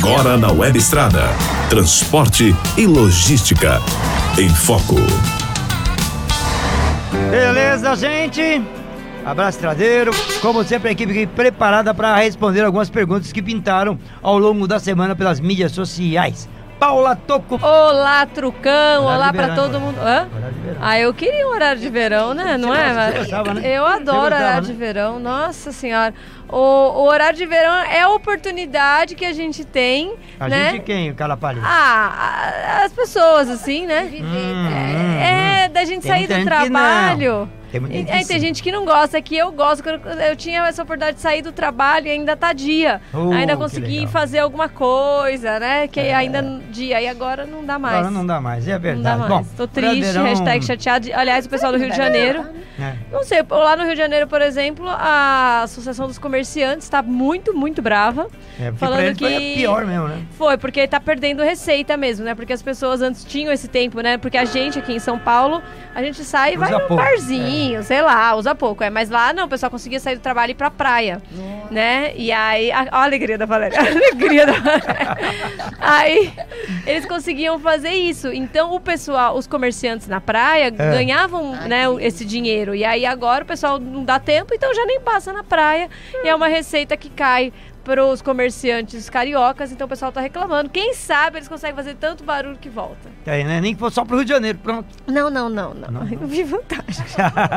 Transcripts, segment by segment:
Agora na Web Estrada. Transporte e logística. Em Foco. Beleza, gente? Abraço tradeiro. Como sempre, a equipe preparada para responder algumas perguntas que pintaram ao longo da semana pelas mídias sociais. Paula Toco. Olá, Trucão. Horário Olá verão, todo então. mundo. Hã? Ah, eu queria um horário de verão, né? Não é? Mas- gostava, né? Eu adoro gostava, horário né? de verão. Nossa senhora. O, o horário de verão é a oportunidade que a gente tem, A né? gente quem, Calapalho? Ah, as pessoas, assim, né? Hum, É, da gente Tem sair muita do gente que não. trabalho. Tem muita gente aí que tem gente que não gosta, que eu gosto. que Eu, eu tinha essa oportunidade de sair do trabalho e ainda tá dia. Oh, ainda que consegui fazer alguma coisa, né? Que É. ainda dia. E agora não dá mais. Agora não dá mais, é Não verdade. dá mais. Bom, Tô triste, hashtag chateado. Aliás, o pessoal do Rio de Janeiro. É. Não sei, lá no Rio de Janeiro, por exemplo, a Associação dos Comerciantes está muito, muito brava. É, Falando pra eles foi que- pior mesmo, né? Foi, porque tá perdendo receita mesmo, né? Porque as pessoas antes tinham esse tempo, né? Porque a gente aqui em São Paulo, a gente sai e vai num pouco, barzinho, sei lá, usa pouco. É, mas lá não, o pessoal conseguia sair do trabalho e ir pra praia, né? E aí, a, ó a alegria da Valéria, a alegria da Valéria. Aí, eles conseguiam fazer isso. Então, o pessoal, os comerciantes na praia ganhavam, né, o- esse dinheiro. E aí, agora o pessoal não dá tempo, então já nem passa na praia. E é uma receita que cai para os comerciantes cariocas, então o pessoal tá reclamando. Quem sabe eles conseguem fazer tanto barulho que volta. É, né? Nem que fosse só pro Rio de Janeiro, pronto. Não, não, não, não. Não, Não, vi vantagem.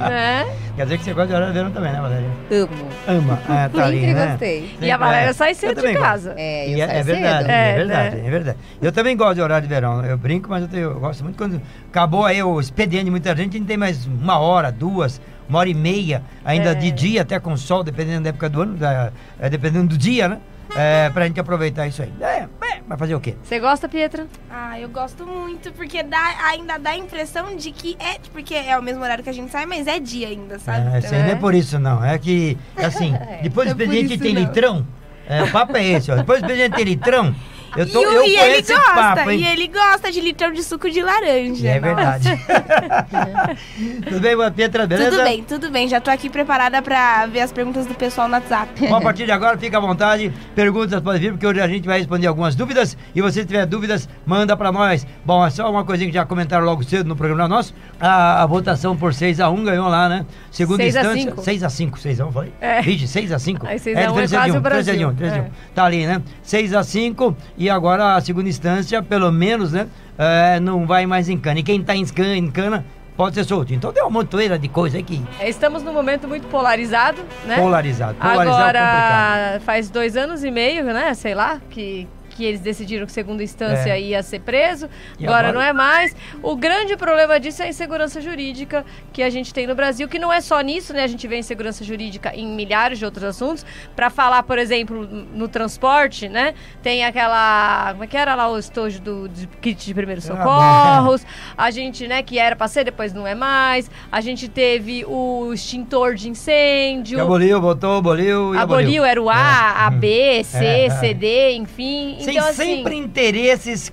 né? Quer dizer que você gosta de horário de verão também, né, Valéria? Amo. Ama. Ah, tá ali, Sempre né? gostei. E a Valéria sai cedo de casa. É, eu E é, é verdade, cedo. é, É, verdade, né? é verdade. Eu também gosto de horário de verão. Eu brinco, mas eu, tenho- eu gosto muito quando acabou aí o expediente de muita gente, a gente tem mais uma hora, duas, uma hora e meia, ainda É. de dia, até com sol, dependendo da época do ano, da- é, dependendo do dia, né? É, pra gente aproveitar isso aí. É, é, vai fazer o quê? Você gosta, Pietra? Ah, eu gosto muito, porque dá, ainda dá a impressão de que é. Porque é o mesmo horário que a gente sai, mas é dia ainda, sabe? É, isso aí não é por isso, não. É que, assim, depois do é expediente isso, tem não. litrão. É, o papo é esse, ó. Depois do expediente tem litrão, eu, tô, e, o- eu e conheço ele gosta, papo, e ele gosta de litrão de suco de laranja. É verdade. Tudo bem, Pietra, beleza? Tudo bem, tudo bem. Já tô aqui preparada pra ver as perguntas do pessoal no WhatsApp. Bom, a partir de agora, fica à vontade. Perguntas podem vir, porque hoje a gente vai responder algumas dúvidas. E você se tiver dúvidas, manda pra nós. Bom, é só uma coisinha que já comentaram logo cedo no programa nosso. A, a votação por 6x1 ganhou lá, né? Segunda Seis a instância. cinco. 6x5, 6x1, falei? É. Vixe, 6x5. Aí 6 a 1 é diferença quase um, o Brasil. diferença de um, diferença de um. É. Tá ali, né? 6x5. E agora a segunda instância, pelo menos, né? é, não vai mais em cana. E quem tá em cana, em cana pode ser solto. Então tem uma montoeira de coisa aí que Estamos num momento muito polarizado, né? polarizado. Polarizado é complicado. Agora, faz dois anos e meio, né? Sei lá, que, que eles decidiram que segunda instância É. ia ser preso. Agora, agora? não é mais. O grande problema disso é a insegurança jurídica que a gente tem no Brasil, que não é só nisso, né? A gente vê insegurança jurídica em milhares de outros assuntos. Para falar, por exemplo, no transporte, né? Tem aquela. Como é que era lá o estojo do de kit de primeiros Ah, socorros? A gente, né, que era para ser, depois não é mais. A gente teve o extintor de incêndio. Aboliu, botou, aboliu e Aboliu, era o A, É. A, B, C, É, é. C, D, enfim. Sem então, assim, sempre interesses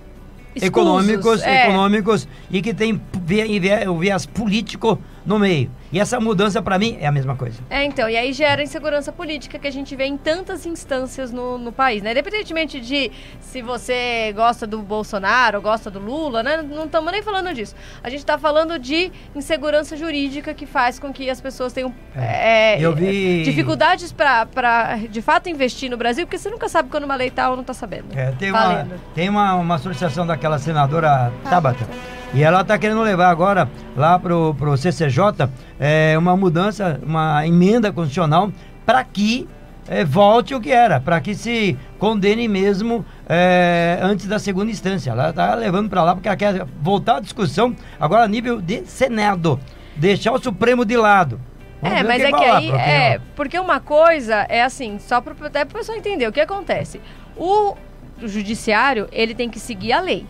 escusos, econômicos, é. econômicos e que tem viés político no meio. E essa mudança, pra mim, é a mesma coisa. É, então, e aí gera insegurança política que a gente vê em tantas instâncias no, no país, né? Independentemente de se você gosta do Bolsonaro gosta do Lula, né? Não estamos nem falando disso. A gente está falando de insegurança jurídica que faz com que as pessoas tenham é, Eu vi- dificuldades para, de fato, investir no Brasil, porque você nunca sabe quando uma lei tá ou não tá sabendo. É, tem uma, tem uma, uma solicitação daquela senadora Tabata. E ela está querendo levar agora lá pro, pro CCJ é, uma mudança, uma emenda constitucional para que é, volte o que era, para que se condene mesmo é, antes da segunda instância. Ela está levando para lá porque ela quer voltar a discussão agora a nível de Senado, deixar o Supremo de lado. Vamos É, o mas é que aí, é, porque uma coisa é assim, só para até para pessoa entender o que acontece. O judiciário, ele tem que seguir a lei.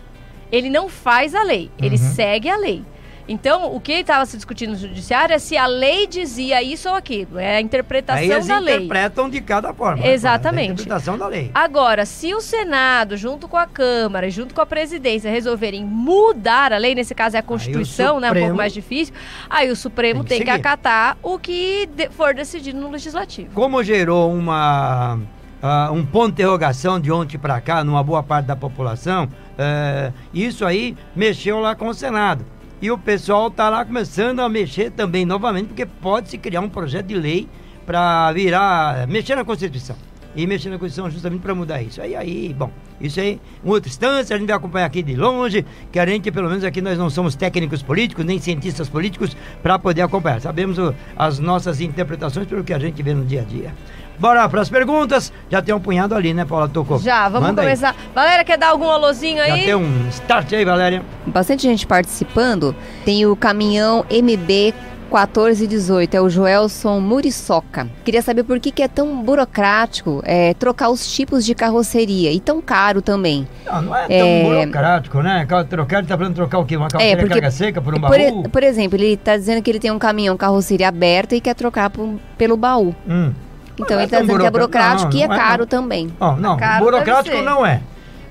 Ele não faz a lei, ele Uhum. segue a lei. Então, o que estava se discutindo no judiciário é se a lei dizia isso ou aquilo. É a interpretação Aí eles da lei. interpretam de cada forma. né? Exatamente. É a interpretação da lei. Agora, se o Senado, junto com a Câmara, junto com a presidência, resolverem mudar a lei, nesse caso é a Constituição, né? Um Supremo pouco mais difícil, aí o Supremo tem que tem que, acatar o que for decidido no Legislativo. Como gerou uma ah, um ponto de interrogação de ontem para cá, numa boa parte da população, é, isso aí mexeu lá com o Senado. E o pessoal está lá começando a mexer também novamente, porque pode se criar um projeto de lei para virar, mexer na Constituição. E mexer na Constituição justamente para mudar isso. Aí, aí, bom, isso aí, em outra instância, a gente vai acompanhar aqui de longe, que a gente, pelo menos aqui, nós não somos técnicos políticos, nem cientistas políticos, para poder acompanhar. Sabemos o, as nossas interpretações pelo que a gente vê no dia a dia. Bora para as perguntas. Já tem um punhado ali, né, Paula? Tocou. Já, vamos Manda aí. começar. Valéria, quer dar algum alôzinho Já aí? tem um start aí, Valéria. Bastante gente participando. Tem o caminhão MB 1418, é o Joelson Muriçoca. Queria saber por que, que é tão burocrático é, trocar os tipos de carroceria e tão caro também. Não, não é tão É. burocrático, né? Ca- Trocar, ele tá falando trocar o quê? Uma carroceria porque- carga seca por um por, baú? por exemplo, ele está dizendo que ele tem um caminhão carroceria aberta e quer trocar por- pelo baú. Hum. Então não é ele está dizendo que é burocrático. burocrático Não, e é não é, caro não. também. Ó, não, Caro burocrático não é.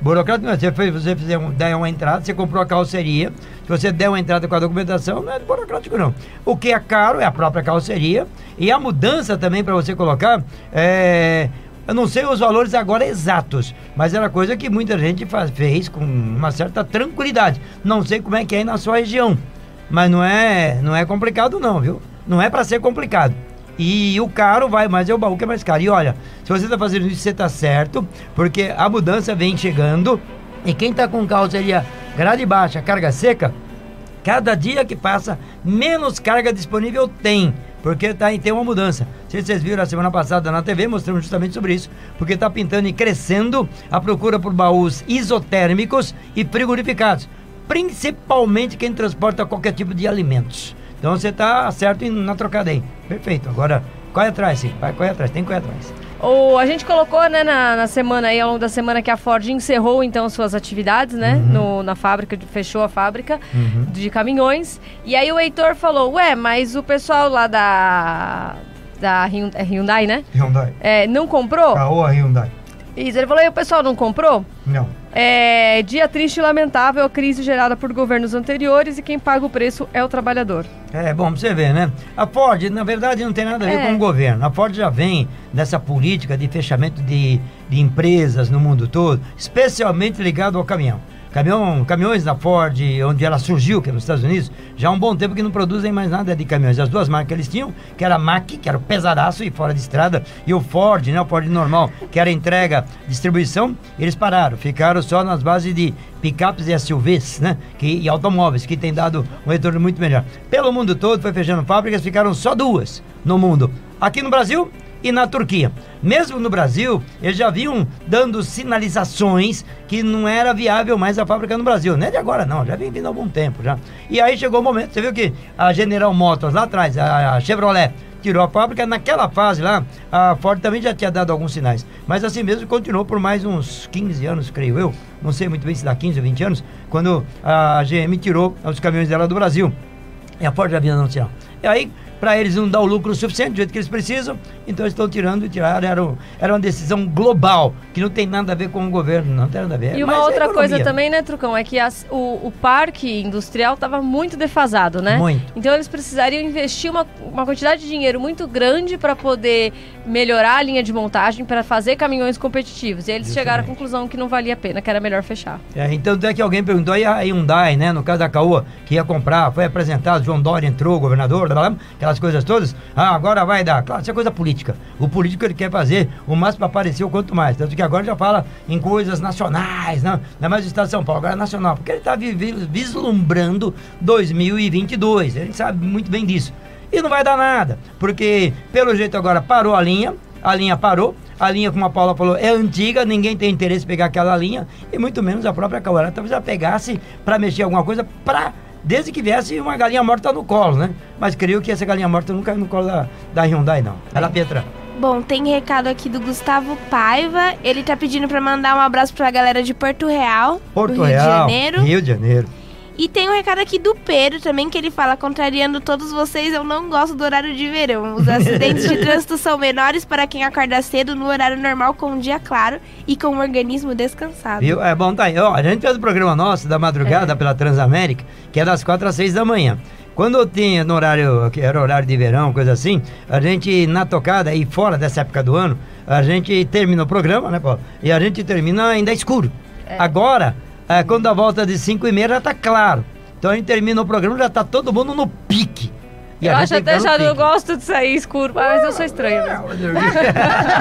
Burocrático não é. Você, fez, você fizer um, der uma entrada, você comprou a carroceria, se você der uma entrada com a documentação, não é burocrático não. O que é caro é a própria carroceria e a mudança também para você colocar é... Eu não sei os valores agora exatos, mas era coisa que muita gente faz, fez com uma certa tranquilidade. Não sei como é que é na sua região, mas não é, não é complicado não, viu? Não é para ser complicado. E o caro vai, mas é o baú que é mais caro. E olha, se você está fazendo isso, você está certo, porque a mudança vem chegando. E quem está com carroceria grade baixa, carga seca, cada dia que passa, menos carga disponível tem. Porque tá, tem uma mudança. Se vocês viram a semana passada na TV, mostramos justamente sobre isso. Porque está pintando e crescendo a procura por baús isotérmicos e frigorificados. Principalmente quem transporta qualquer tipo de alimentos. Então você está certo na trocada aí. Perfeito. Agora, corre atrás, sim. Vai, corre atrás. Tem que correr atrás. O, a gente colocou, né, na, na semana aí, ao longo da semana, que a Ford encerrou, então, suas atividades, né, Uhum. no, na fábrica, fechou a fábrica de caminhões. E aí o Heitor falou, ué, mas o pessoal lá da, da Hyun- é Hyundai, né, Hyundai. é, não comprou? Caoa Hyundai. Isso, ele falou, e o pessoal não comprou? Não. É, dia triste e lamentável, a crise gerada por governos anteriores e quem paga o preço é o trabalhador. É, bom, pra você ver, né? A Ford, na verdade, não tem nada a ver É. com o governo. A Ford já vem dessa política de fechamento de, de empresas no mundo todo, especialmente ligado ao caminhão. Caminhão, caminhões da Ford, onde ela surgiu, que é nos Estados Unidos, já há um bom tempo que não produzem mais nada de caminhões. As duas marcas que eles tinham, que era a Mac, que era o pesadaço e fora de estrada, e o Ford, né, o Ford normal, que era entrega, distribuição, eles pararam, ficaram só nas bases de picapes e SUVs, né, que, e automóveis, que tem dado um retorno muito melhor. Pelo mundo todo, foi fechando fábricas, ficaram só duas no mundo. Aqui no Brasil, e na Turquia. Mesmo no Brasil, eles já vinham dando sinalizações que não era viável mais a fábrica no Brasil. Não é de agora, não, já vem vindo há algum tempo já. E aí chegou o momento, você viu que a General Motors lá atrás, a, Chevrolet, tirou a fábrica, naquela fase lá, a Ford também já tinha dado alguns sinais. Mas assim mesmo continuou por mais uns 15 anos, creio eu. Não sei muito bem se dá 15 ou 20 anos, quando a GM tirou os caminhões dela do Brasil. E a Ford já vinha sinal. E aí, para eles não dar o lucro suficiente do jeito que eles precisam, então eles estão tirando e tiraram. Era, um- era uma decisão global, que não tem nada a ver com o governo, não tem nada a ver. E uma é outra coisa também, né, Trucão, é que as- o, o parque industrial estava muito defasado, né? Muito. Então eles precisariam investir uma, uma quantidade de dinheiro muito grande para poder melhorar a linha de montagem, para fazer caminhões competitivos. E eles chegaram à conclusão que não valia a pena, que era melhor fechar. É, então até que alguém perguntou, aí a Hyundai, né, no caso da Caoa, que ia comprar, foi apresentado, João Dória entrou, governador, blá, blá, blá, aquelas coisas todas. Ah, agora vai dar. Claro, isso é coisa política. O político ele quer fazer o máximo para aparecer o quanto mais. Tanto que agora já fala em coisas nacionais, não, não é mais do estado de São Paulo, agora é nacional. Porque ele está vislumbrando 2022. Ele sabe muito bem disso. E não vai dar nada, porque pelo jeito agora parou a linha, a linha parou, a linha, como a Paula falou, é antiga, ninguém tem interesse em pegar aquela linha, e muito menos a própria Caoa. Talvez ela pegasse para mexer alguma coisa, pra, desde que viesse uma galinha morta no colo, né? Mas creio que essa galinha morta nunca caiu no colo da, da Hyundai, não. Ela, Petra. Bom, tem recado aqui do Gustavo Paiva. Ele tá pedindo pra mandar um abraço pra galera de Porto Real, Porto do Rio Real, de Janeiro. Rio de Janeiro. E tem um recado aqui do Pedro também, que ele fala, contrariando todos vocês, eu não gosto do horário de verão. Os acidentes de trânsito são menores para quem acorda cedo no horário normal com um dia claro e com o organismo descansado. Viu? É bom, tá aí. Ó, a gente fez o programa nosso da madrugada pela Transamérica, que é das 4 às 6 da manhã. Quando eu tinha no horário, que era horário de verão, coisa assim, a gente na tocada e fora dessa época do ano, a gente termina o programa, né, Paulo? E a gente termina ainda escuro. Agora, é, quando dá volta de 5 e meia já tá claro. Então a gente termina o programa já tá todo mundo no pique. E eu a acho até já não gosto de sair escuro, mas eu sou estranha mesmo.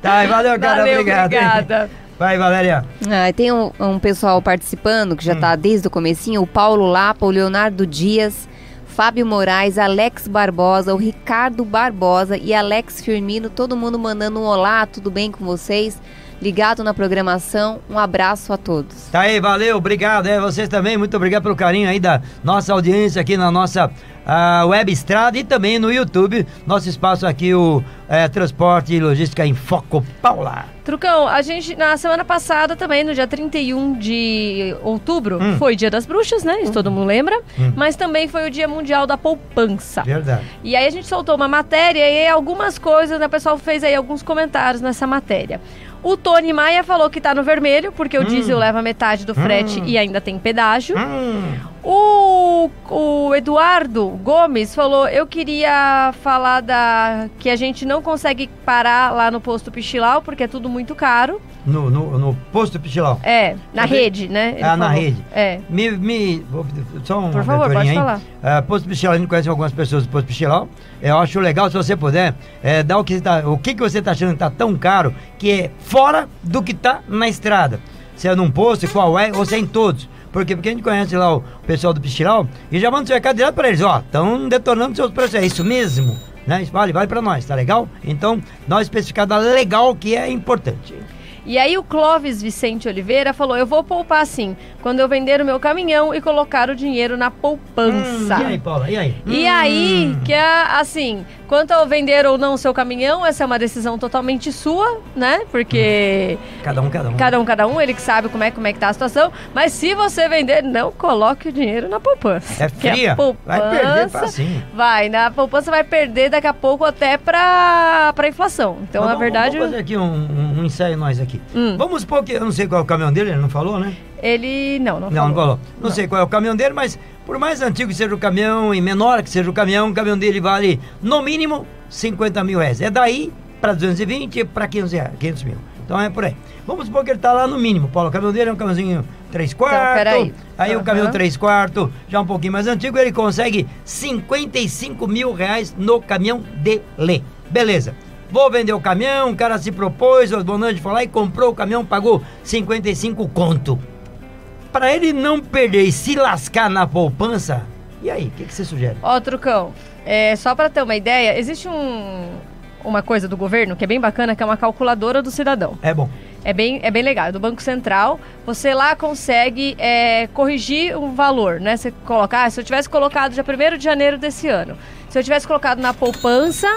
tá, valeu, cara, Valeu, obrigado. obrigada. Vai, Valéria. Ah, tem um, um pessoal participando que já Hum. tá desde o comecinho, o Paulo Lapa, o Leonardo Dias, Fábio Moraes, Alex Barbosa, o Ricardo Barbosa e Alex Firmino, todo mundo mandando um olá, tudo bem com vocês? Ligado na programação, um abraço a todos. Tá aí, valeu, obrigado. É, vocês também, muito obrigado pelo carinho aí da nossa audiência aqui na nossa ah, web estrada e também no YouTube. Nosso espaço aqui, o eh, Transporte e Logística em Foco Paula. Trucão, a gente, na semana passada também, no dia 31 de outubro, Hum. foi Dia das Bruxas, né? Isso todo mundo lembra. Mas também foi o Dia Mundial da Poupança. Verdade. E aí a gente soltou uma matéria e algumas coisas, né? O pessoal fez aí alguns comentários nessa matéria. O Tony Maia falou que tá no vermelho, porque o diesel leva metade do frete Hum. e ainda tem pedágio. Hum, O, o Eduardo Gomes falou: eu queria falar da que a gente não consegue parar lá no posto Pichilau, porque é tudo muito caro. No, no, no posto Pichilão. É, na rede, né? Ele Ah, na falou. rede. É. Me, me, só uma Por favor, pode aí. falar. Ah, posto Pichilau, a gente conhece algumas pessoas do posto Pichilau. Eu acho legal, se você puder, é, dar o que, você tá, o que, que você está achando que está tão caro, que é fora do que está na estrada. Se é num posto, qual é, ou se é em todos. Por quê? Porque a gente conhece lá o pessoal do Pichilau e já manda seu recado direto para eles, ó, estão detonando seus preços, é isso mesmo. Né? Vale, vale para nós, tá legal? Então, dá uma especificada legal que é importante. E aí o Clóvis Vicente Oliveira falou: eu vou poupar sim, quando eu vender o meu caminhão e colocar o dinheiro na poupança. Hum, e aí, Paula? E aí? E Hum. aí, que é assim, quanto ao vender ou não o seu caminhão, essa é uma decisão totalmente sua, né? Porque Cada um, cada um. cada um, cada um, ele que sabe como é, como é que tá a situação. Mas se você vender, não coloque o dinheiro na poupança. É Que a fria. Vai perder facinho. Vai, na poupança vai perder daqui a pouco até pra, pra inflação. Então, Mas na vamos- verdade, Vamos fazer aqui um, um, um ensaio nós aqui. Hum. Vamos supor que. Eu não sei qual é o caminhão dele, ele não falou, né? ele. Não, não, Não, não falou. falou. Não, sei qual é o caminhão dele, mas por mais antigo que seja o caminhão e menor que seja o caminhão, o caminhão dele vale no mínimo 50 mil reais. É daí para 220 para 500, reais, 500 mil. Então é por aí. Vamos supor que ele tá lá no mínimo. Paulo, o caminhão dele é um caminhãozinho 3 quartos. peraí. Aí o Aham. caminhão 3 quartos, já um pouquinho mais antigo, ele consegue 55 mil reais no caminhão dele. Beleza. Vou vender o caminhão, o cara se propôs, o Bonante foi lá e comprou o caminhão, pagou 55 conto. Para ele não perder e se lascar na poupança, e aí, o que, que você sugere? Ó, Trucão, é, só pra ter uma ideia, existe um, uma coisa do governo que é bem bacana, que é uma calculadora do cidadão. É bom. É bem, é bem legal, é do Banco Central. Você lá consegue é, corrigir um valor, né? Você colocar, ah, se eu tivesse colocado dia 1 de janeiro desse ano, se eu tivesse colocado na poupança,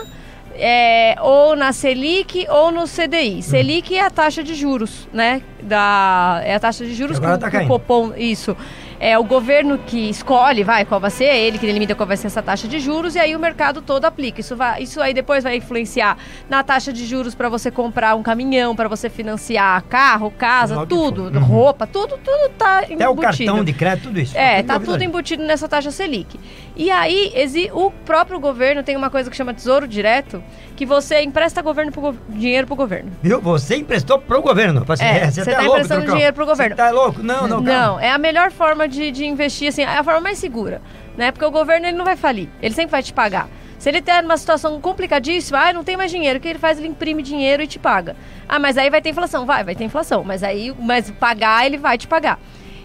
é, ou na Selic ou no Hum. CDI. Selic é a taxa de juros, né? Da, é a taxa de juros Agora que, tá o. Copom, isso. É o governo que escolhe, vai, qual vai ser, é ele que delimita qual vai ser essa taxa de juros e aí o mercado todo aplica. Isso, vai, isso aí depois vai influenciar na taxa de juros para você comprar um caminhão, para você financiar carro, casa, tudo. Uhum. roupa, tudo, tudo tá embutido. Até o cartão de crédito, tudo isso. É, tá tudo embutido nessa taxa Selic. E aí, o próprio governo tem uma coisa que chama Tesouro Direto, que você empresta governo pro dinheiro pro governo. Viu? Você emprestou pro governo. Pra- É, você você tá tá louco, emprestando dinheiro pro governo. Você tá louco? Não, não, calma. Não, é a melhor forma de, de investir, assim, é a forma mais segura, né? Porque o governo, ele não vai falir, ele sempre vai te pagar. Se ele tá numa situação complicadíssima, ah, não tem mais dinheiro, o que ele faz? Ele imprime dinheiro e te paga. Ah, mas aí vai ter inflação. Vai, vai ter inflação, mas aí, mas pagar, ele vai te pagar.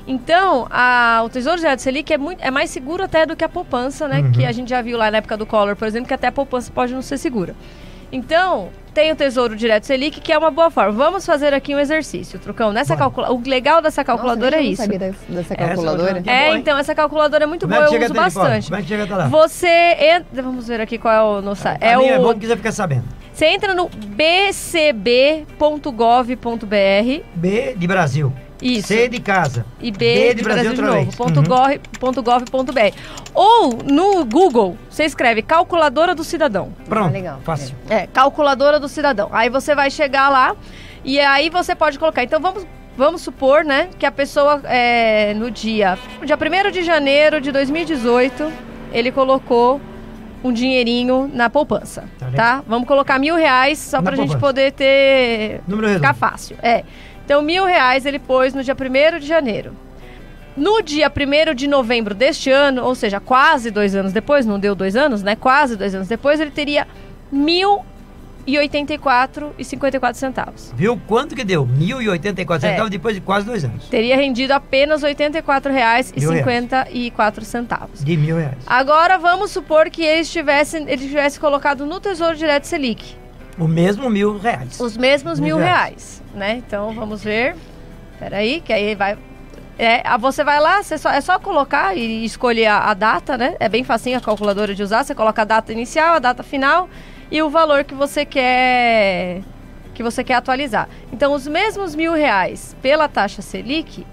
Então, a- o Tesouro Direto Selic é, muito, é mais seguro até do que a poupança, né? Que a gente já viu lá na época do Collor, por exemplo, que até a poupança pode não ser segura. Então, tem o Tesouro Direto Selic, que é uma boa forma. Vamos fazer aqui um exercício, Trucão. Nessa calcula... O legal dessa calculadora é isso. Sabia dessa, dessa Essa calculadora? É, hein? então, essa calculadora é muito Como é boa, eu uso bastante. Como é que chega até lá? Você entra. Vamos ver aqui qual é o no site. Pra É mim é bom o. que você fica sabendo. Você entra no bcb.gov.br. B de Brasil. Isso. C de casa. e B, de Brasil, de outra novo, vez. ponto Uhum. gov- ponto gov ponto br. Ou no Google, você escreve calculadora do cidadão. Pronto. Ah, legal. Fácil. É, calculadora do cidadão. Aí você vai chegar lá e aí você pode colocar. Então vamos, vamos supor, né, que a pessoa é, no dia, dia 1 de janeiro de 2018, ele colocou um dinheirinho na poupança, Tá tá? legal. Vamos colocar mil reais só Na pra gente poder ter Número Ficar fácil. É. Então, mil reais ele pôs no dia 1 de janeiro. No dia 1 de novembro deste ano, ou seja, quase dois anos depois, não deu dois anos, né? Quase dois anos depois, ele teria R$ 1.084,54 centavos. Viu quanto que deu? 1.084 É. centavos depois de quase dois anos. Teria rendido apenas R$ 84,54 centavos. De mil reais. Agora vamos supor que ele tivesse, ele tivesse colocado no Tesouro Direto Selic. O mesmo mil reais. Os mesmos Mil mil reais. reais, né? Então vamos ver. Peraí, que aí vai. É, você vai lá, você só, é só colocar e escolher a, a data, né? É bem facinho a calculadora de usar. Você coloca a data inicial, a data final e o valor que você quer que você quer atualizar. Então, os mesmos mil reais pela taxa Selic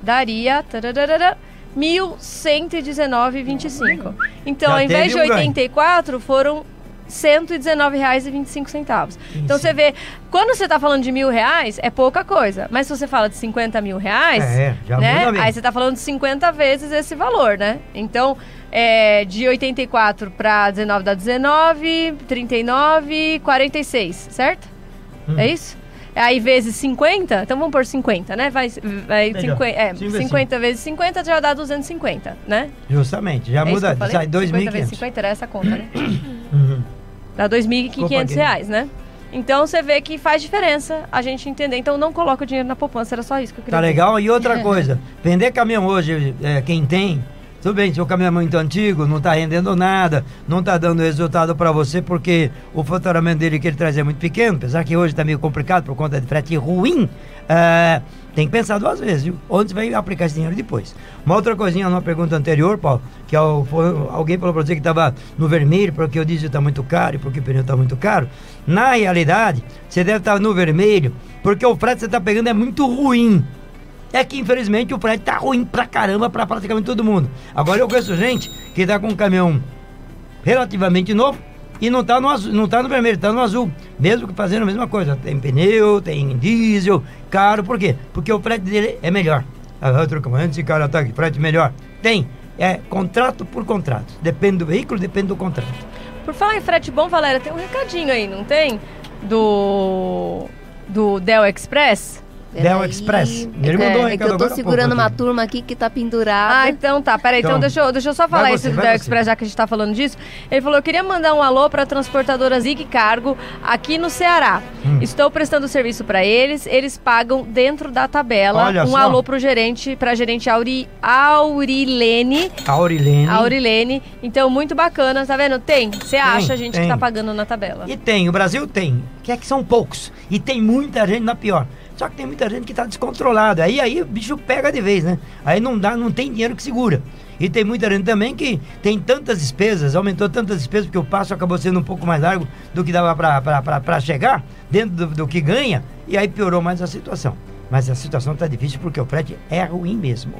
daria tararara, 1.119,25. Então, Já ao invés de teve um ganho. 84, foram 119,25. Então você vê, quando você está falando de mil reais, é pouca coisa. Mas se você fala de 50 mil reais, É, né? Aí você está falando de 50 vezes esse valor, né? Então, é, de 84 para 19 dá 19, 39, 46, certo? Hum. É isso? Aí vezes 50, então vamos por 50, né? Vai, vai Melhor. 50, é, Cinco vezes 50 vezes 50 já dá 250, né? Justamente. Já é muda. Sai 50 vezes 2.500. 50 era essa conta, né? Dá R$ Desculpa, 2.500 Gui. reais, né? Então você vê que faz diferença a gente entender. Então não coloca o dinheiro na poupança, era só isso que eu queria Tá dizer. legal? E outra coisa, vender caminhão hoje, é, quem tem, tudo bem, se o caminhão é muito antigo, não tá rendendo nada, não tá dando resultado para você, porque o faturamento dele que ele traz é muito pequeno, apesar que hoje tá meio complicado por conta de frete ruim, é, tem que pensar duas vezes, viu? Onde vai aplicar esse dinheiro depois. Uma outra coisinha numa pergunta anterior, Paulo, que é foi- alguém falou pra você que tava no vermelho porque o diesel tá muito caro e porque o pneu tá muito caro. Na realidade, você deve estar no vermelho porque o frete que você tá pegando é muito ruim. É que infelizmente o frete tá ruim pra caramba pra praticamente todo mundo. Agora eu conheço gente que tá com um caminhão relativamente novo e não tá no azul, não tá no vermelho, tá no azul. Mesmo que fazendo a mesma coisa. Tem pneu, tem diesel, caro. Por quê? Porque o frete dele é melhor. Ah, outro comandante, esse cara tá aqui, frete melhor. Tem. É contrato por contrato. Depende do veículo, depende do contrato. Por falar em frete bom, Valéria, tem um recadinho aí, não tem? Do. Do Del Express? Del. Express. Ele mandou um é, é que eu tô segurando uma turma aqui que tá pendurada. Ah, então tá. Peraí, então, Então, deixa, eu, deixa eu só falar isso do Del. Express, já que a gente tá falando disso. Ele falou: eu queria mandar um alô pra transportadora Zig Cargo aqui no Ceará. Hum. Estou prestando serviço pra eles, eles pagam dentro da tabela. Olha um só. alô pro gerente, pra gerente Auri, Aurilene. Aurilene. Aurilene. Então, muito bacana, tá vendo? Tem. Você acha a gente tem. que tá pagando na tabela. E tem, o Brasil tem, que é que são poucos. E tem muita gente na pior. Só que tem muita gente que tá descontrolada. Aí aí o bicho pega de vez, né? Aí não dá, não tem dinheiro que segura. E tem muita gente também que tem tantas despesas, aumentou tantas despesas, porque o passo acabou sendo um pouco mais largo do que dava pra chegar, dentro do, do que ganha, e aí piorou mais a situação. Mas a situação tá difícil porque o frete é ruim mesmo.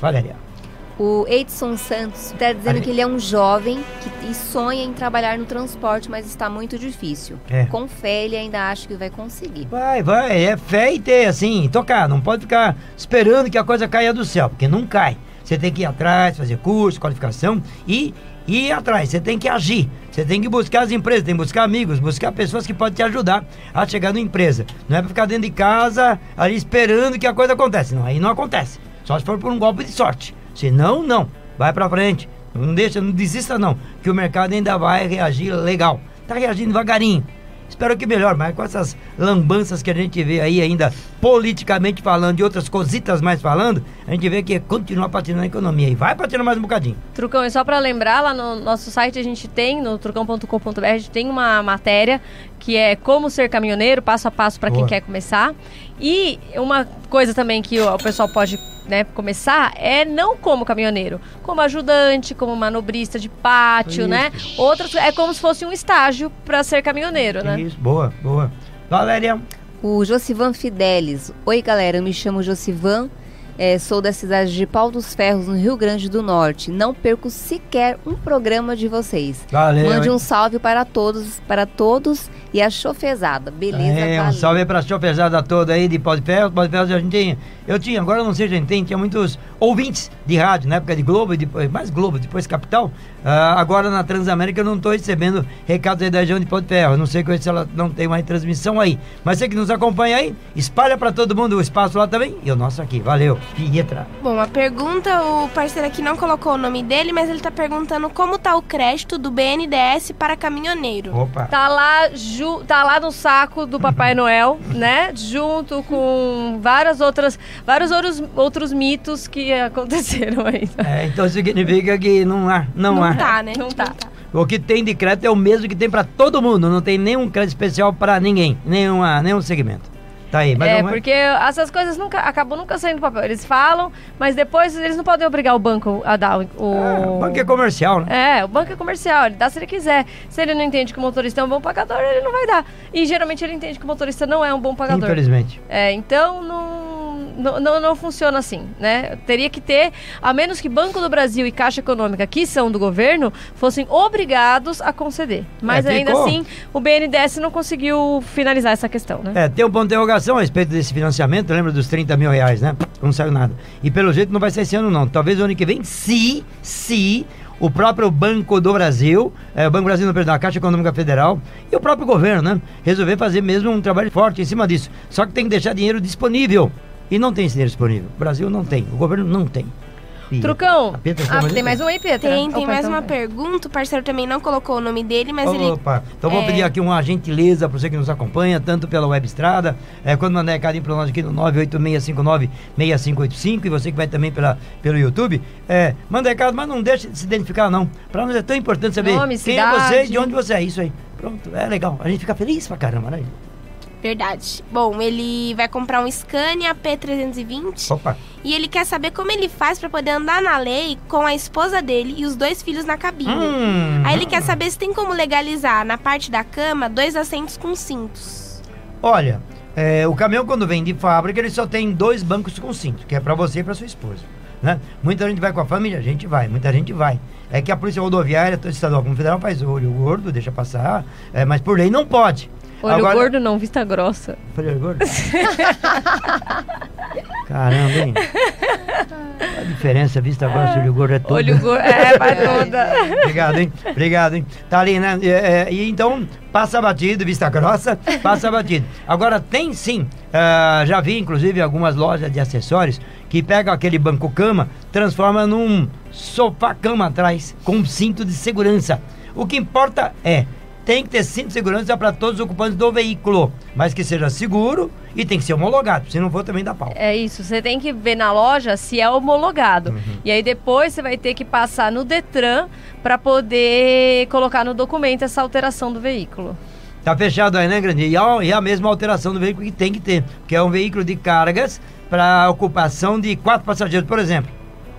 Valéria. O Edson Santos está dizendo que ele é um jovem que, e sonha em trabalhar no transporte, mas está muito difícil. É. Com fé, ele ainda acha que vai conseguir. Vai, vai, é fé e ter, assim, tocar. Não pode ficar esperando que a coisa caia do céu, porque não cai. Você tem que ir atrás, fazer curso, qualificação e, e ir atrás. Você tem que agir. Você tem que buscar as empresas, tem que buscar amigos, buscar pessoas que podem te ajudar a chegar na empresa. Não é pra ficar dentro de casa ali esperando que a coisa acontece. Não, aí não acontece. Só se for por um golpe de sorte. Senão, não. Vai pra frente. Não deixa, não desista não, que o mercado ainda vai reagir legal. Tá reagindo devagarinho. Espero que melhor, mas com essas lambanças que a gente vê aí ainda politicamente falando e outras cositas mais falando, a gente vê que continua patinando a economia e vai patinando mais um bocadinho. Trucão, e só pra lembrar, lá no nosso site a gente tem, no trucão.com.br, a gente tem uma matéria que é como ser caminhoneiro, passo a passo pra quem quer começar. E uma coisa também que o, pessoal pode né, começar é não como caminhoneiro, como ajudante, como manobrista de pátio, Isso. né? Outras é como se fosse um estágio pra ser caminhoneiro, né? Isso, boa, boa. Valéria, O Josivan Fidelis. Oi, galera, eu me chamo Josivan. É, sou da cidade de Pau dos Ferros, no Rio Grande do Norte. Não perco sequer um programa de vocês. Valeu. Mande um salve para todos, para todos e a chofezada. Beleza, É, um valeu. salve pra chofezada toda aí de Pau de Ferro. Pau de Ferro a gente tem. Eu tinha, agora eu não sei se a gente tem, tinha muitos ouvintes de rádio, na época de Globo, depois, mais Globo, depois Capital. Ah, agora na Transamérica eu não estou recebendo recados aí da região de Pau de Ferro. Não sei se ela não tem mais transmissão aí. Mas você que nos acompanha aí, espalha pra todo mundo o espaço lá também. E o nosso aqui. Valeu. Pietra. Bom, a pergunta, o parceiro aqui não colocou o nome dele, mas ele tá perguntando como tá o crédito do BNDES para caminhoneiro. Opa. Tá lá, ju- tá lá no saco do Papai Noel, né? Junto com várias outras, vários outros, outros mitos que aconteceram aí. É, então significa que não há. Não, Não há. tá, né? Não tá. O que tem de crédito é o mesmo que tem pra todo mundo. Não tem nenhum crédito especial pra ninguém. Nenhuma, nenhum segmento. Tá aí, mas é, não porque essas coisas nunca acabam nunca saindo do papel. Eles falam, mas depois eles não podem obrigar o banco a dar o. o- É, o banco é comercial, né? É, o banco é comercial, ele dá se ele quiser. Se ele não entende que o motorista é um bom pagador, ele não vai dar. E geralmente ele entende que o motorista não é um bom pagador. Infelizmente. É, então não, não, não, não funciona assim, né? Teria que ter, a menos que Banco do Brasil e Caixa Econômica, que são do governo, fossem obrigados a conceder. Mas É, ainda assim, o BNDES não conseguiu finalizar essa questão, né? É, tem um ponto de interrogação a respeito desse financiamento, lembra dos 30 mil reais, né? Não saiu nada. E pelo jeito não vai ser esse ano, não. Talvez o ano que vem, se, se o próprio Banco do Brasil, é, o Banco do Brasil, não, perdão, a Caixa Econômica Federal e o próprio governo, né? Resolver fazer mesmo um trabalho forte em cima disso. Só que tem que deixar dinheiro disponível. E não tem esse dinheiro disponível. O Brasil não tem, o governo não tem. E Trucão, a Petra ah, tem mais um aí, Petra? Tem, tem Opa, mais então uma vai. pergunta. O parceiro também não colocou o nome dele, mas ele. Opa, então vou é- pedir aqui uma gentileza para você que nos acompanha, tanto pela Web Estrada, é, quando mandar recadinho para nós aqui no 98659-6585 e você que vai também pela, pelo YouTube, é, manda recado, mas não deixe de se identificar não. Para nós é tão importante saber Nome, quem é cidade. você e de onde você é, isso aí. Pronto, é legal, a gente fica feliz pra caramba, né? Verdade. Bom, ele vai comprar um Scania P320 Opa, e ele quer saber como ele faz pra poder andar na lei com a esposa dele e os dois filhos na cabine. Hum. Aí ele quer saber se tem como legalizar na parte da cama dois assentos com cintos. olha, é, o caminhão quando vem de fábrica ele só tem dois bancos com cinto, que é para você e para sua esposa. Né? Muita gente vai com a família, a gente vai, muita gente vai. É que a Polícia Rodoviária, tanto estadual como federal, faz olho gordo, deixa passar, é, mas por lei não pode. Olho Agora- gordo não, vista grossa. Falei olho gordo? Caramba, hein? A diferença, vista se olho gordo é todo. Olho gordo, é, vai toda. Obrigado, hein? Obrigado, hein? Tá ali, né? É, é, e então, passa batido, vista grossa, passa batido. Agora, tem sim, ah, já vi inclusive algumas lojas de acessórios que pegam aquele banco-cama, transforma num sofá-cama atrás, com um cinto de segurança. O que importa é, tem que ter cinto de segurança para todos os ocupantes do veículo, mas que seja seguro e tem que ser homologado, se não for também dá pau. É isso, você tem que ver na loja se é homologado. Uhum. E aí depois você vai ter que passar no Detran para poder colocar no documento essa alteração do veículo. Tá fechado aí, né, Grande? E a, e a mesma alteração do veículo que tem que ter, que é um veículo de cargas para ocupação de quatro passageiros, por exemplo.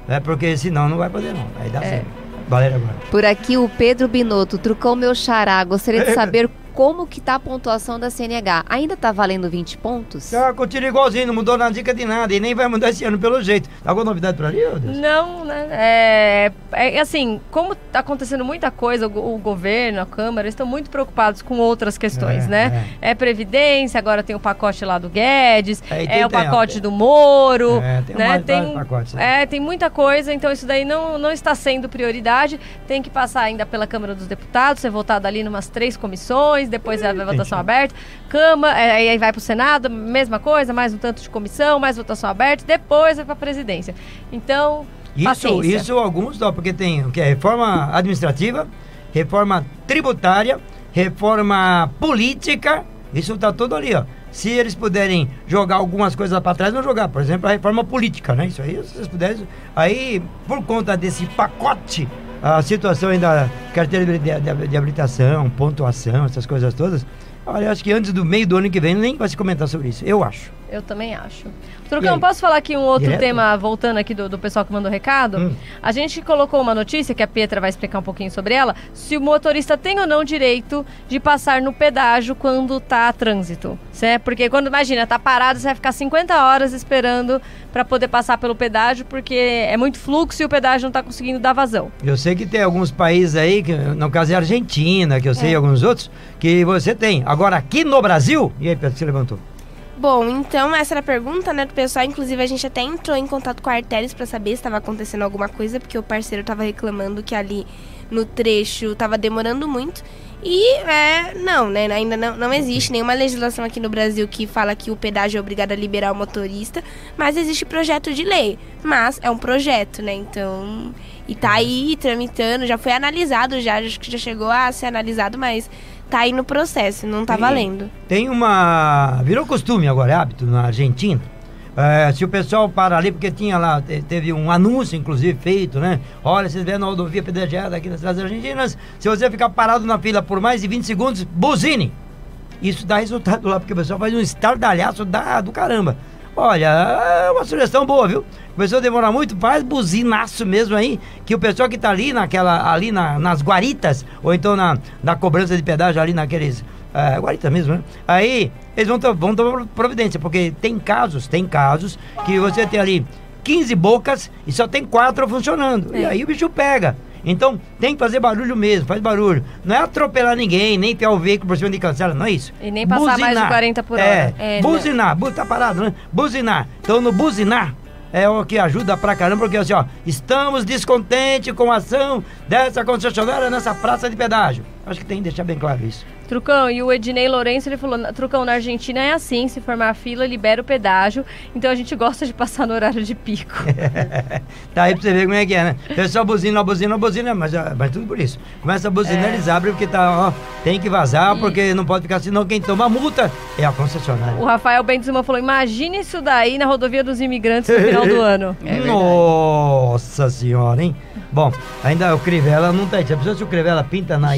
É porque senão não vai poder não. Aí dá É. certo. Valéria agora. Por aqui o Pedro Binotto, trucou meu xará. Gostaria de saber como que tá a pontuação da CNH. Ainda tá valendo 20 pontos? Tá, continua igualzinho, não mudou na dica de nada. E nem vai mudar esse ano pelo jeito. Alguma novidade pra ali? Não, né? É, é assim, como tá acontecendo muita coisa, o, go- o governo, a Câmara, estão muito preocupados com outras questões, É, né? É. Previdência, agora tem o pacote lá do Guedes, É, é, tem- o tem, ó, pacote do Moro, É, tem né? mais tem, pacotes, né? é, tem muita coisa, então isso daí não, não está sendo prioridade. Tem que passar ainda pela Câmara dos Deputados, ser votado ali numas três comissões, depois é a votação aberta. Câmara, é, aí vai pro Senado, mesma coisa, mais um tanto de comissão, mais votação aberta, depois vai pra presidência. Então, Isso, paciência. isso alguns dó, porque tem o que é reforma administrativa, reforma tributária, reforma política, isso tá tudo ali, ó. Se eles puderem jogar algumas coisas para trás, vão jogar. Por exemplo, a reforma política, né? Isso aí, se eles puderem. Aí, por conta desse pacote, a situação ainda carteira de, de- de habilitação, pontuação, essas coisas todas. Olha, acho que antes do meio do ano que vem nem vai se comentar sobre isso. Eu acho. Eu também acho. Trucão, posso falar aqui um outro Direto? tema, voltando aqui do, do pessoal que mandou recado? Hum. A gente colocou uma notícia, que a Petra vai explicar um pouquinho sobre ela, se o motorista tem ou não direito de passar no pedágio quando tá a trânsito. Certo? Porque quando, imagina, tá parado, você vai ficar 50 horas esperando para poder passar pelo pedágio, porque é muito fluxo e o pedágio não tá conseguindo dar vazão. Eu sei que tem alguns países aí, que, no caso é a Argentina, que eu sei É. alguns outros, que você tem. Agora aqui no Brasil. E aí, Pedro, você levantou? Bom, então essa era a pergunta, né, do pessoal. Inclusive, a gente até entrou em contato com a Arteris pra saber se estava acontecendo alguma coisa, porque o parceiro tava reclamando que ali no trecho tava demorando muito. E, é, não, né, ainda não, não existe nenhuma legislação aqui no Brasil que fala que o pedágio é obrigado a liberar o motorista, mas existe projeto de lei. Mas é um projeto, né, então... E tá aí tramitando, já foi analisado, já, acho que já chegou a ser analisado, mas tá aí no processo, não tá Tem- valendo. Tem uma. Virou costume agora, é hábito na Argentina. É, se o pessoal para ali, porque tinha lá, te- teve um anúncio, inclusive, feito, né? Olha, vocês vêem na rodovia pedreada aqui nas cidades argentinas, se você ficar parado na fila por mais de 20 segundos, buzine! Isso dá resultado lá, porque o pessoal faz um estardalhaço da, do caramba. Olha, é uma sugestão boa, viu? Começou a demorar muito, faz buzinaço mesmo aí, que o pessoal que tá ali naquela, ali na- nas guaritas, ou então na, na cobrança de pedágio ali naqueles. É, guarita mesmo, né? Aí eles vão, vão tomar providência, porque tem casos, tem casos que você tem ali 15 bocas e só tem quatro funcionando. E É. aí o bicho pega. Então tem que fazer barulho mesmo, faz barulho. Não é atropelar ninguém, nem ter o veículo por cima de cancela, não é isso. E nem passar mais de 40 por hora. É, É, buzinar, bu- tá parado, né? Buzinar. Então no buzinar é o que ajuda pra caramba, porque assim, ó, estamos descontentes com a ação dessa concessionária nessa praça de pedágio. Acho que tem que deixar bem claro isso. Trucão, e o Ednei Lourenço, ele falou, Trucão, na Argentina é assim, se formar fila, libera o pedágio, então a gente gosta de passar no horário de pico. Tá aí pra você ver como é que é, né? Pessoal buzina, buzina, buzina, mas, ah, mas tudo por isso. Começa a buzinar, É. eles abrem porque tá, ó, tem que vazar, porque não pode ficar assim, senão quem toma multa é a concessionária. O Rafael Benzuma falou, imagine isso daí na rodovia dos imigrantes no final do ano. É. Nossa senhora, hein? Bom, ainda o Crivella não tá aí. Se o Crivella pinta na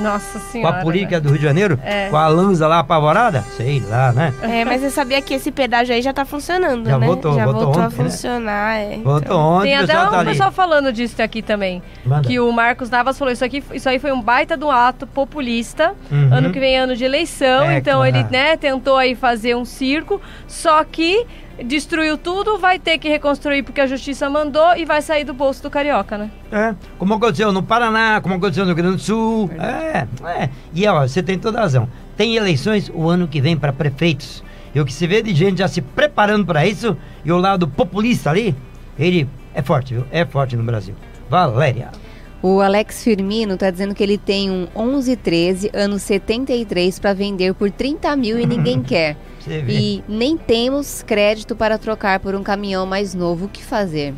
Nossa Com senhora. a polícia né? do Rio de Janeiro? É. Com a Lanza lá apavorada? Sei lá, né? É, mas você sabia que esse pedágio aí já tá funcionando, Já né? voltou, já voltou voltou a ontem, né? funcionar, é. Voltou Então, ontem, Tem até um tá ali. pessoal falando disso aqui também. Manda. Que o Marcos Navas falou, isso, aqui, isso aí foi um baita um ato populista. Uhum. Ano que vem é ano de eleição, É, então claro. ele né, tentou aí fazer um circo, só que destruiu tudo, vai ter que reconstruir porque a justiça mandou e vai sair do bolso do carioca, né? É, como aconteceu no Paraná, como aconteceu no Rio Grande do Sul. É, é. E ó, você tem toda a razão. Tem eleições o ano que vem para prefeitos. E o que se vê de gente já se preparando para isso, e o lado populista ali, ele é forte, viu? É forte no Brasil. Valéria. O Alex Firmino tá dizendo que ele tem um 1113, ano 73, para vender por 30 mil e ninguém quer. E nem temos crédito para trocar por um caminhão mais novo. O que fazer?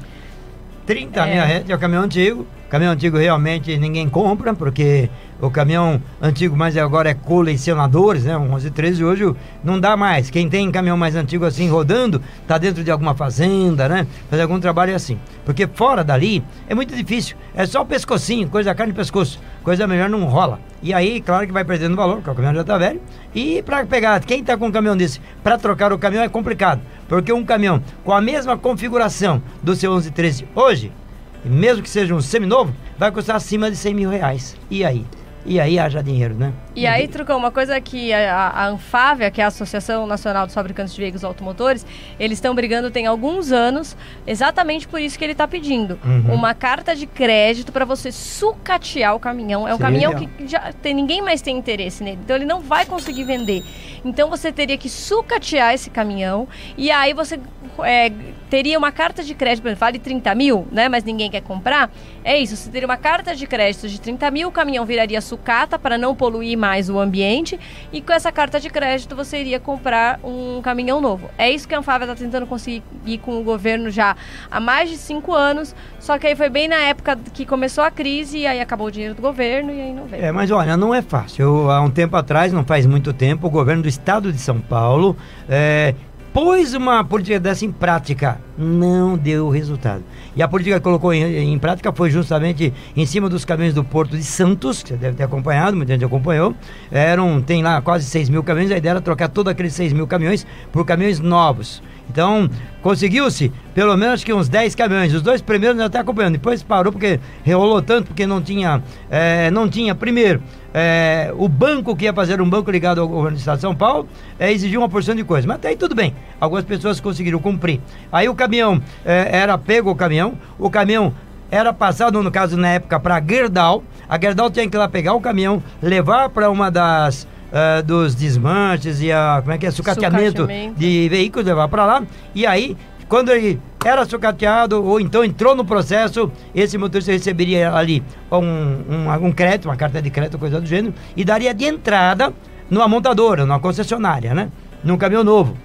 30 É. mil reais é o caminhão antigo. Caminhão antigo realmente ninguém compra, porque o caminhão antigo, mas agora é colecionadores, né? Um 11 13 hoje não dá mais. Quem tem caminhão mais antigo assim rodando, tá dentro de alguma fazenda, né? Fazer algum trabalho assim. Porque fora dali é muito difícil. É só o pescocinho, coisa carne de pescoço. Coisa melhor não rola. E aí, claro que vai perdendo valor, porque o caminhão já tá velho. E para pegar, quem tá com um caminhão desse, para trocar o caminhão é complicado. Porque um caminhão com a mesma configuração do seu 11 13 hoje, e mesmo que seja um seminovo, vai custar acima de 100 mil reais. E aí? E aí haja dinheiro, né? E aí, Trucão, uma coisa que a, a Anfávia, que é a Associação Nacional dos Fabricantes de Veículos Automotores, eles estão brigando tem alguns anos, exatamente por isso que ele está pedindo. Uhum. Uma carta de crédito para você sucatear o caminhão. É um Seria caminhão legal. que já tem, ninguém mais tem interesse nele, então ele não vai conseguir vender. Então você teria que sucatear esse caminhão e aí você é, teria uma carta de crédito, por exemplo, vale 30 mil, né? Mas ninguém quer comprar. É isso, você teria uma carta de crédito de 30 mil, o caminhão viraria sucata para não poluir mais o ambiente e com essa carta de crédito você iria comprar um caminhão novo. É isso que a Anfávia está tentando conseguir com o governo já há mais de cinco anos, só que aí foi bem na época que começou a crise e aí acabou o dinheiro do governo e aí não veio. É, mas olha, não é fácil. Eu, há um tempo atrás, não faz muito tempo, o governo do estado de São Paulo é, pôs uma política dessa em prática, não deu resultado. E a política que colocou em, em, prática foi justamente em cima dos caminhões do Porto de Santos, que você deve ter acompanhado, muita gente acompanhou. Eram, tem lá quase 6 mil caminhões, a ideia era trocar todos aqueles 6 mil caminhões por caminhões novos. Então, conseguiu-se pelo menos que uns 10 caminhões. Os dois primeiros já até acompanhando. Depois parou porque rolou tanto, porque não tinha. É, não tinha, primeiro, é, o banco que ia fazer um banco ligado ao governo do estado de São Paulo é, exigiu uma porção de coisa. Mas até aí tudo bem. Algumas pessoas conseguiram cumprir. Aí o caminhão é, era pego o caminhão, o caminhão era passado, no caso, na época, para Gerdau. A Gerdau tinha que ir lá pegar o caminhão, levar para uma das uh, dos desmanches e a, como é que é, sucateamento, sucateamento. de veículos, levar para lá. E aí, quando ele era sucateado ou então entrou no processo, esse motorista receberia ali um, um, um crédito, uma carta de crédito, coisa do gênero, e daria de entrada numa montadora, numa concessionária, né? Num caminhão novo.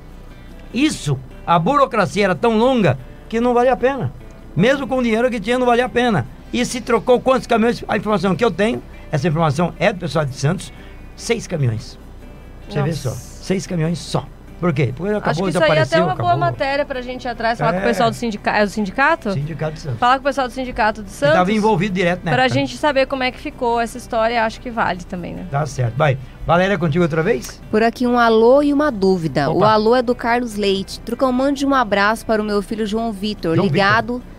Isso, a burocracia era tão longa que não valia a pena. Mesmo com o dinheiro que tinha, não valia a pena. E se trocou quantos caminhões? A informação que eu tenho, essa informação é do pessoal de Santos, seis caminhões. Você Nossa. vê só. Seis caminhões só. Por quê? Porque acabou Acho que isso aí é até uma acabou. boa matéria pra gente ir atrás, falar é. com o é. pessoal do, sindica é do sindicato. Sindicato de Santos. Falar com o pessoal do sindicato de Santos. Estava envolvido direto né? Pra gente saber como é que ficou essa história, acho que vale também, né? Tá certo. Vai. Valéria, contigo outra vez? Por aqui um alô e uma dúvida. Opa. O alô é do Carlos Leite. Trucão, mande um abraço para o meu filho João Vitor, ligado... Victor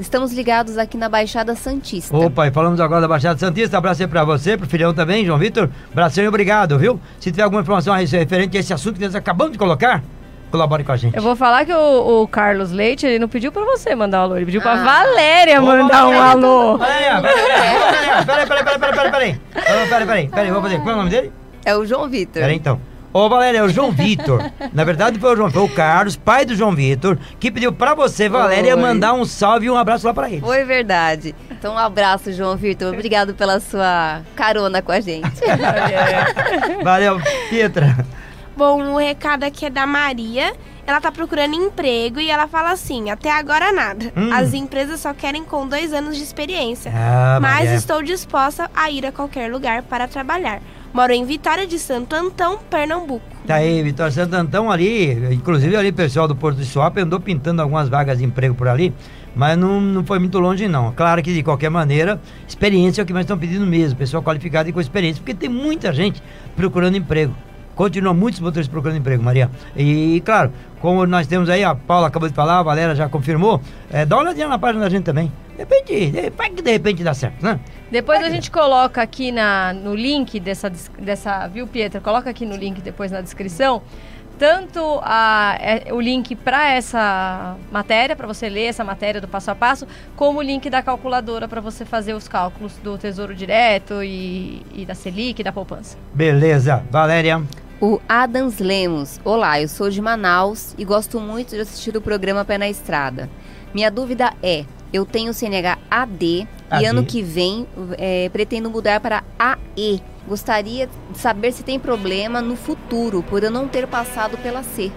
Estamos ligados aqui na Baixada Santista. Opa, e falamos agora da Baixada Santista. Abraço aí pra você, pro filhão também, João Vitor. Abração e obrigado, viu? Se tiver alguma informação referente a esse assunto que nós acabamos de colocar, colabore com a gente. Eu vou falar que o, o Carlos Leite, ele não pediu pra você mandar um alô, ele pediu ah. pra Valéria mandar um alô. Peraí, peraí, peraí, peraí, peraí, peraí. Peraí, peraí, peraí, vou fazer. Qual é o nome dele? É o João Vitor. Peraí, então. Ô, Valéria, é o João Vitor. Na verdade, foi o João, foi o Carlos, pai do João Vitor, que pediu pra você, Valéria, Oi. mandar um salve e um abraço lá pra ele. Foi verdade. Então, um abraço, João Vitor. Obrigado pela sua carona com a gente. Valeu, Pietra. Bom, o recado aqui é da Maria. Ela tá procurando emprego e ela fala assim: até agora nada. Hum. As empresas só querem com dois anos de experiência. Ah, mas é. estou disposta a ir a qualquer lugar para trabalhar. Moro em Vitória de Santo Antão, Pernambuco. Tá aí, Vitória de Santo Antão ali, inclusive ali pessoal do Porto de Suape andou pintando algumas vagas de emprego por ali, mas não, não foi muito longe não. Claro que de qualquer maneira, experiência é o que nós estamos pedindo mesmo, pessoal qualificado e com experiência, porque tem muita gente procurando emprego. Continua muitos motores procurando emprego, Maria. E, claro, como nós temos aí, a Paula acabou de falar, a Valéria já confirmou, é, dá uma olhadinha na página da gente também. De repente, vai que de repente dá certo, né? Depois a gente coloca aqui na, no link dessa, dessa, viu, Pietra? Coloca aqui no link depois na descrição tanto a, é, o link para essa matéria, para você ler essa matéria do passo a passo, como o link da calculadora para você fazer os cálculos do Tesouro Direto e, e da Selic e da poupança. Beleza. Valéria? O Adams Lemos. Olá, eu sou de Manaus e gosto muito de assistir o programa Pé na Estrada. Minha dúvida é: eu tenho CNH AD, AD. e ano que vem é, pretendo mudar para AE. Gostaria de saber se tem problema no futuro por eu não ter passado pela C.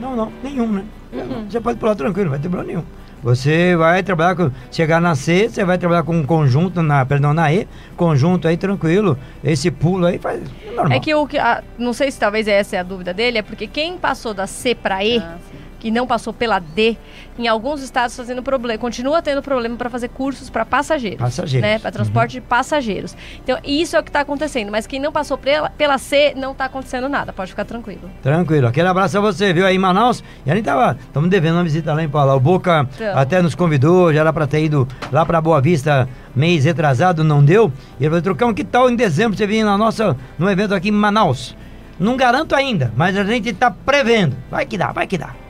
Não, não, nenhum, né? Uhum. Você pode pular tranquilo, não vai ter problema nenhum. Você vai trabalhar com. Chegar na C, você vai trabalhar com um conjunto, na, perdão, na E, conjunto aí tranquilo. Esse pulo aí faz. É normal. É que o que. não sei se talvez essa é a dúvida dele, é porque quem passou da C para E. Ah, que não passou pela D, em alguns estados fazendo problema, continua tendo problema para fazer cursos para passageiros, passageiros, né, para transporte uhum. de passageiros. Então isso é o que está acontecendo. Mas quem não passou pela, pela C não está acontecendo nada. Pode ficar tranquilo. Tranquilo. Aquele abraço a você, viu aí em Manaus. E a gente tava, estamos devendo uma visita lá em Paula. O Boca então. até nos convidou, já era para ter ido lá para Boa Vista mês retrasado, não deu. E ele falou, Trucão, que tal em dezembro você vir na nossa, no evento aqui em Manaus? Não garanto ainda, mas a gente está prevendo. Vai que dá, vai que dá.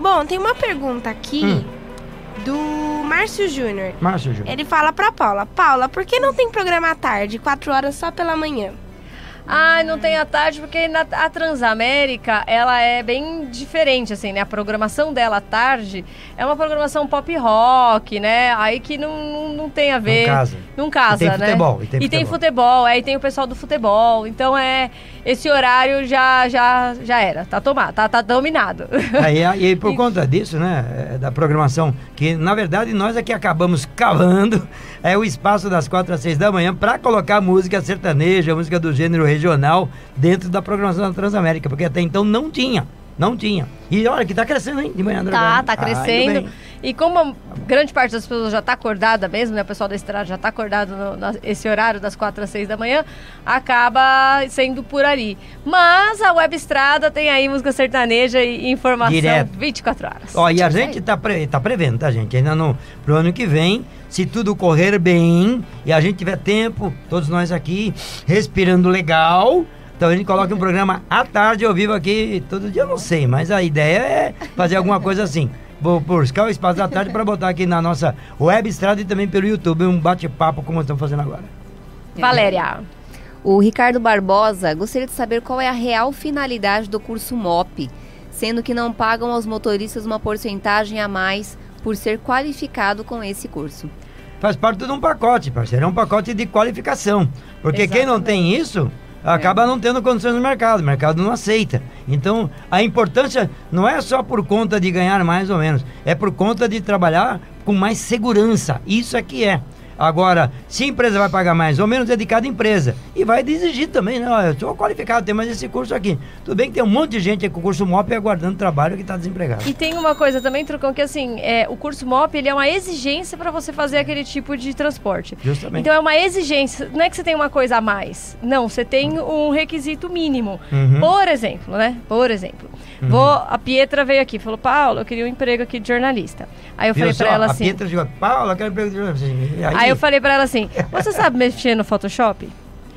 Bom, tem uma pergunta aqui hum. do Márcio Júnior. Márcio Júnior. Ele fala pra Paula: Paula, por que não tem programa à tarde, quatro horas só pela manhã? Ah, não tem a tarde porque na, a Transamérica ela é bem diferente, assim, né? A programação dela à tarde é uma programação pop rock, né? Aí que não, não, não tem a ver. Não casa. Não casa, e tem né? Futebol, e tem, e futebol. tem futebol, aí tem o pessoal do futebol. Então é. Esse horário já, já, já era, tá tomado, tá, tá dominado. Aí, e por conta disso, né? É, da programação, que na verdade nós aqui acabamos cavando é o espaço das quatro às seis da manhã para colocar música sertaneja, música do gênero regional dentro da programação da Transamérica, porque até então não tinha. Não tinha. E olha que tá crescendo, hein? De manhã. Tá, tá crescendo. E como a grande parte das pessoas já tá acordada mesmo, né? O pessoal da estrada já tá acordado no, na- esse horário das 4 às 6 da manhã, acaba sendo por ali. Mas a Web Estrada tem aí música sertaneja e informação Direto. 24 horas. Ó, e a gente tá, pre, tá prevendo, tá, gente? Ainda no, pro ano que vem, se tudo correr bem e a gente tiver tempo, todos nós aqui, respirando legal. Então a gente coloca um programa à tarde ao vivo aqui, todo dia eu não sei, mas a ideia é fazer alguma coisa assim. Vou buscar o espaço da tarde para botar aqui na nossa web estrada e também pelo YouTube um bate-papo como estamos fazendo agora. Valéria. O Ricardo Barbosa gostaria de saber qual é a real finalidade do curso MOP, sendo que não pagam aos motoristas uma porcentagem a mais por ser qualificado com esse curso. Faz parte de um pacote, parceiro. É um pacote de qualificação. Porque quem não tem isso, acaba não tendo condições no mercado. O mercado não aceita. Então, a importância não é só por conta de ganhar mais ou menos. É por conta de trabalhar com mais segurança. Isso é que é. Agora, se a empresa vai pagar mais ou menos, é de cada empresa. E vai exigir também, né? Eu sou qualificado, tem mais esse curso aqui. Tudo bem que tem um monte de gente com o curso MOP aguardando trabalho que está desempregado. E tem uma coisa também, Trucão, que assim, é, o curso MOP ele é uma exigência para você fazer aquele tipo de transporte. Justamente. Então é uma exigência, não é que você tem uma coisa a mais. Não, você tem um requisito mínimo. Uhum. Por exemplo, né? Por exemplo. Vou, a Pietra veio aqui e falou, Paulo, eu queria um emprego aqui de jornalista. Aí eu Viu falei só? pra ela a assim. Pietra chegou, Paula, eu quero emprego de jornalista." E Aí eu falei pra ela assim, você sabe mexer no Photoshop?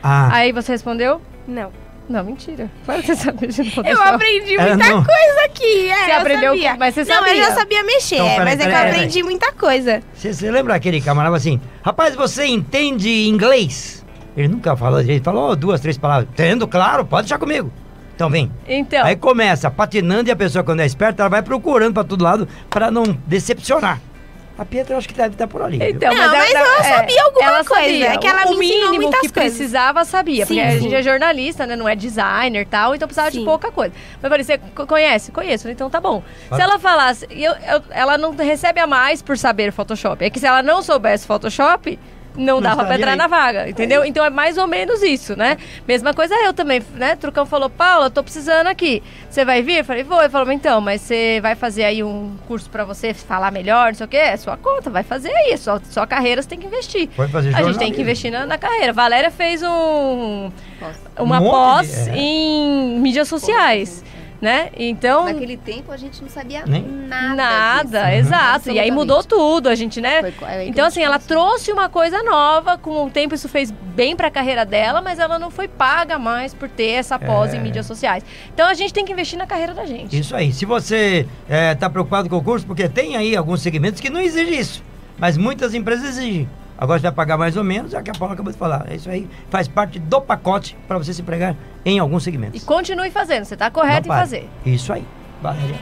Ah, Aí você respondeu, Não. não, mentira. Claro que você sabe mexer no Eu Photoshop. aprendi Ela muita não- coisa aqui, é, Você eu aprendeu sabia. mas você Não, eu sabia? já sabia mexer, Então, peraí, mas é que eu peraí, aprendi muita coisa. Você lembra aquele camarada assim? Rapaz, você entende inglês? Ele nunca falou de jeito, falou duas, três palavras. Entendo, claro, pode deixar comigo. Então vem. Então, Aí começa patinando e a pessoa, quando é esperta, ela vai procurando pra todo lado pra não decepcionar. A Pietra eu acho que deve estar por ali. Então, Não, mas ela- eu sabia alguma ela coisa, sabia. é que ela o me ensinou mínimo muitas que coisas. precisava sabia, porque Sim, a sim. gente é jornalista, né? Não é designer e tal, então precisava de Sim. pouca coisa. Mas eu falei, você co- conhece? Conheço. Então tá bom. Se ela falasse, eu- eu- ela não recebe a mais por saber Photoshop. É que se ela não soubesse Photoshop, não, Não dava pra estaria entrar aí. na vaga, entendeu? Então é mais ou menos isso, né? Mesma coisa eu também, né? Trucão falou, Paula, tô precisando aqui. Você vai vir? Eu falei, vou. Ele falou, então, mas você vai fazer aí um curso pra você falar melhor, não sei o quê? É sua conta, vai fazer aí. Sua, sua carreira você tem que investir. Foi fazer A gente tem jornalismo. que investir na, na carreira. Valéria fez um, uma Um pós de- é. em mídias sociais, né? Então... Naquele tempo a gente não sabia Nem- nada. Nada, disso. exato. E aí mudou tudo, a gente, né? Foi é, então, assim, ela trouxe uma coisa nova, com o tempo isso fez bem pra carreira dela, mas ela não foi paga mais por ter essa pós É. em mídias sociais. Então a gente tem que investir na carreira da gente. Isso aí. Se você está preocupado com o curso, porque tem aí alguns segmentos que não exigem isso, mas muitas empresas exigem. Agora você vai pagar mais ou menos, é o que a Paula acabou de falar. É isso aí faz parte do pacote para você se empregar em alguns E segmentos. continue fazendo, você tá correto Não em pare. fazer. Isso aí. Valéria.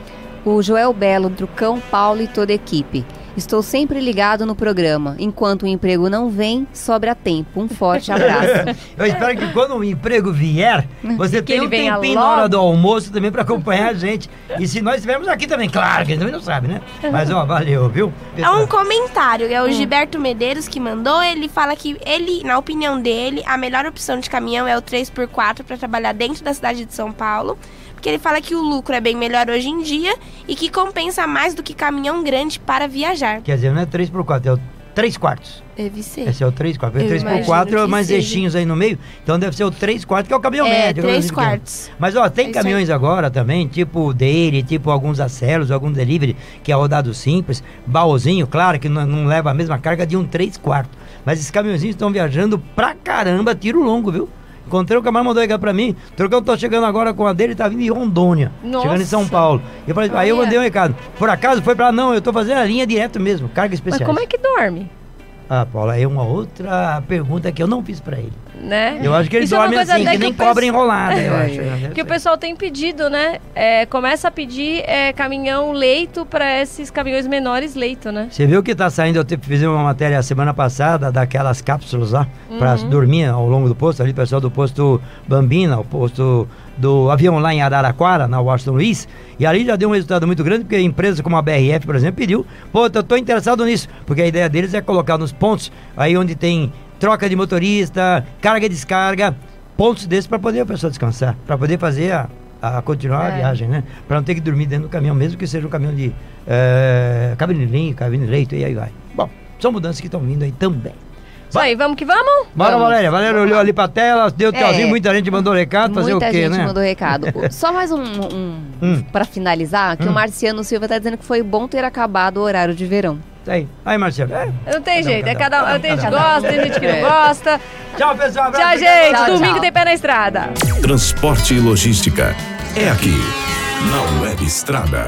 O Joel Belo, Trucão, Paulo e toda a equipe. Estou sempre ligado no programa. Enquanto o emprego não vem, sobra tempo. Um forte abraço. Eu espero que quando o emprego vier, você Que tenha um tempinho logo. na hora do almoço também para acompanhar a gente. E se nós estivermos aqui também, claro, que ele também não sabe, né? Mas ó, valeu, viu? É um comentário, é o Hum. Gilberto Medeiros que mandou. Ele fala que ele, na opinião dele, a melhor opção de caminhão é o 3x4 para trabalhar dentro da cidade de São Paulo. Porque ele fala que o lucro é bem melhor hoje em dia e que compensa mais do que caminhão grande para viajar. Quer dizer, não é 3 por 4, é o 3 quartos. Deve ser. Esse é o 3 quartos. Eu 3 por imagino 4 é mais eixinhos aí no meio. Então deve ser o 3 quartos, que é o caminhão É, médio. três aquele pequeno. quartos. Mas ó, tem É caminhões agora também, tipo o Dele, tipo alguns acelos, algum delivery, que é rodado simples, baúzinho, claro que não, não leva a mesma carga de um 3 quartos. Mas esses caminhõezinhos estão viajando pra caramba, tiro longo, viu? Encontrei o camarada mandou ligar pra mim, Trocão, tô chegando agora com a dele, tá vindo em Rondônia, Nossa. chegando em São Paulo. Eu falei, aí eu mandei um recado, por acaso foi pra lá? não, eu tô fazendo a linha direto mesmo, carga Mas especial. como é que dorme? Ah, Paula, é uma outra pergunta que eu não fiz pra ele. Né? Eu acho que ele Isso é dorme coisa assim, até que nem o pesso- cobra enrolada, eu É, acho. né? Que o pessoal tem pedido, né? É, começa a pedir é, caminhão leito para esses caminhões menores leito, né? Você viu que tá saindo, eu te- fiz uma matéria semana passada daquelas cápsulas lá, pra Uhum. dormir ao longo do posto, ali, pessoal do posto Bambina, o posto do avião lá em Araraquara, na Washington Luiz, e ali já deu um resultado muito grande, porque empresas como a BRF, por exemplo, pediu, pô, eu tô interessado nisso, porque a ideia deles é colocar nos pontos, aí onde tem troca de motorista, carga e descarga, pontos desses para poder a pessoa descansar, para poder fazer a a continuar a É. viagem, né? Para não ter que dormir dentro do caminhão, mesmo que seja um caminhão de é, cabine linha, cabine leito e aí vai. Bom, são mudanças que estão vindo aí também. Isso aí, vamos que vamos? Bora, Vamos. Valéria. Valéria olhou ali pra tela, deu tchauzinho, É. muita gente mandou recado, fazer Muita o quê, gente né? mandou recado. Só mais um, um Hum. para finalizar, que Hum. o Marciano Silva tá dizendo que foi bom ter acabado o horário de verão. Isso Aí, aí Marcelo. É. Não tem Cada jeito, é cada um. cada um. Tem gente que gosta, tem gente que não É. gosta. Tchau, pessoal. abraço, Tchau, gente. Tchau, Domingo tchau. tem pé na estrada. Transporte e logística. É aqui, na Web Estrada.